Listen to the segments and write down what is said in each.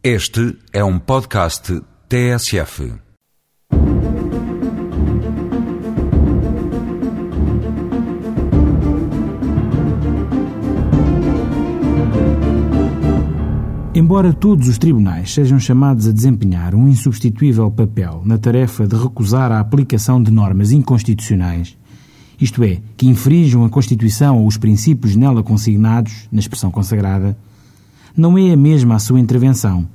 Este é um podcast TSF. Embora todos os tribunais sejam chamados a desempenhar um insubstituível papel na tarefa de recusar a aplicação de normas inconstitucionais, isto é, que infringam a Constituição ou os princípios nela consignados, na expressão consagrada, não é a mesma a sua intervenção,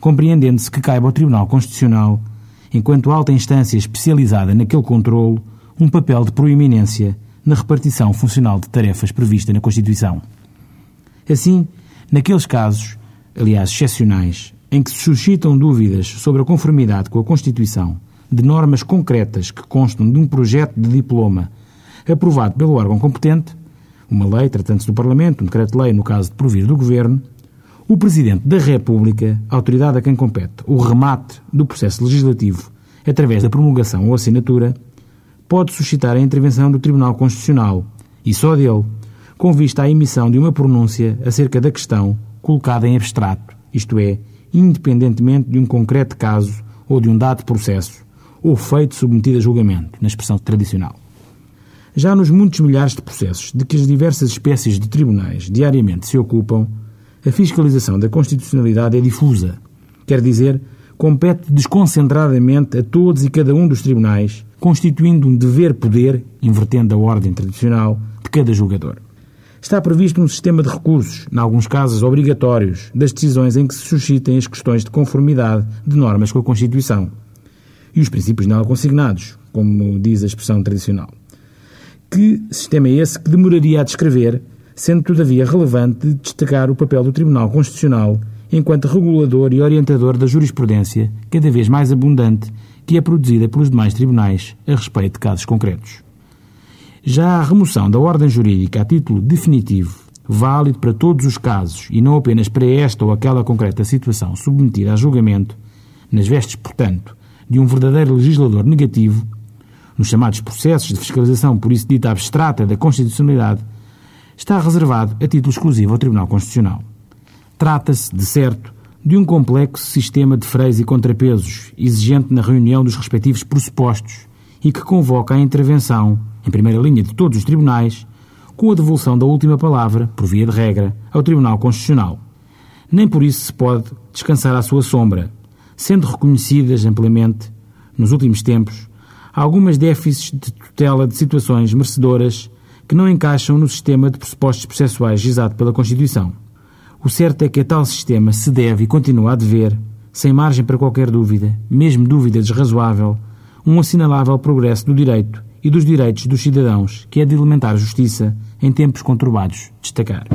compreendendo-se que caiba ao Tribunal Constitucional, enquanto alta instância especializada naquele controlo, um papel de proeminência na repartição funcional de tarefas prevista na Constituição. Assim, naqueles casos, aliás excepcionais, em que se suscitam dúvidas sobre a conformidade com a Constituição de normas concretas que constam de um projeto de diploma aprovado pelo órgão competente, uma lei tratando-se do Parlamento, um decreto-lei no caso de provir do Governo, o Presidente da República, autoridade a quem compete o remate do processo legislativo através da promulgação ou assinatura, pode suscitar a intervenção do Tribunal Constitucional, e só dele, com vista à emissão de uma pronúncia acerca da questão colocada em abstrato, isto é, independentemente de um concreto caso ou de um dado processo, ou feito submetido a julgamento, na expressão tradicional. Já nos muitos milhares de processos de que as diversas espécies de tribunais diariamente se ocupam, a fiscalização da constitucionalidade é difusa, quer dizer, compete desconcentradamente a todos e cada um dos tribunais, constituindo um dever-poder, invertendo a ordem tradicional, de cada julgador. Está previsto um sistema de recursos, em alguns casos obrigatórios, das decisões em que se suscitem as questões de conformidade de normas com a Constituição e os princípios nela consignados, como diz a expressão tradicional. Que sistema é esse que demoraria a descrever, sendo todavia relevante destacar o papel do Tribunal Constitucional enquanto regulador e orientador da jurisprudência, cada vez mais abundante, que é produzida pelos demais tribunais a respeito de casos concretos. Já a remoção da ordem jurídica a título definitivo, válido para todos os casos e não apenas para esta ou aquela concreta situação submetida a julgamento, nas vestes, portanto, de um verdadeiro legislador negativo, nos chamados processos de fiscalização, por isso dita abstrata da constitucionalidade, está reservado a título exclusivo ao Tribunal Constitucional. Trata-se, de certo, de um complexo sistema de freios e contrapesos, exigente na reunião dos respectivos pressupostos e que convoca a intervenção em primeira linha de todos os tribunais, com a devolução da última palavra, por via de regra, ao Tribunal Constitucional. Nem por isso se pode descansar à sua sombra, sendo reconhecidas amplamente, nos últimos tempos, algumas déficits de tutela de situações merecedoras que não encaixam no sistema de pressupostos processuais gizado pela Constituição. O certo é que a tal sistema se deve e continua a dever, sem margem para qualquer dúvida, mesmo dúvida desrazoável, um assinalável progresso do direito e dos direitos dos cidadãos, que é de elementar justiça em tempos conturbados destacar.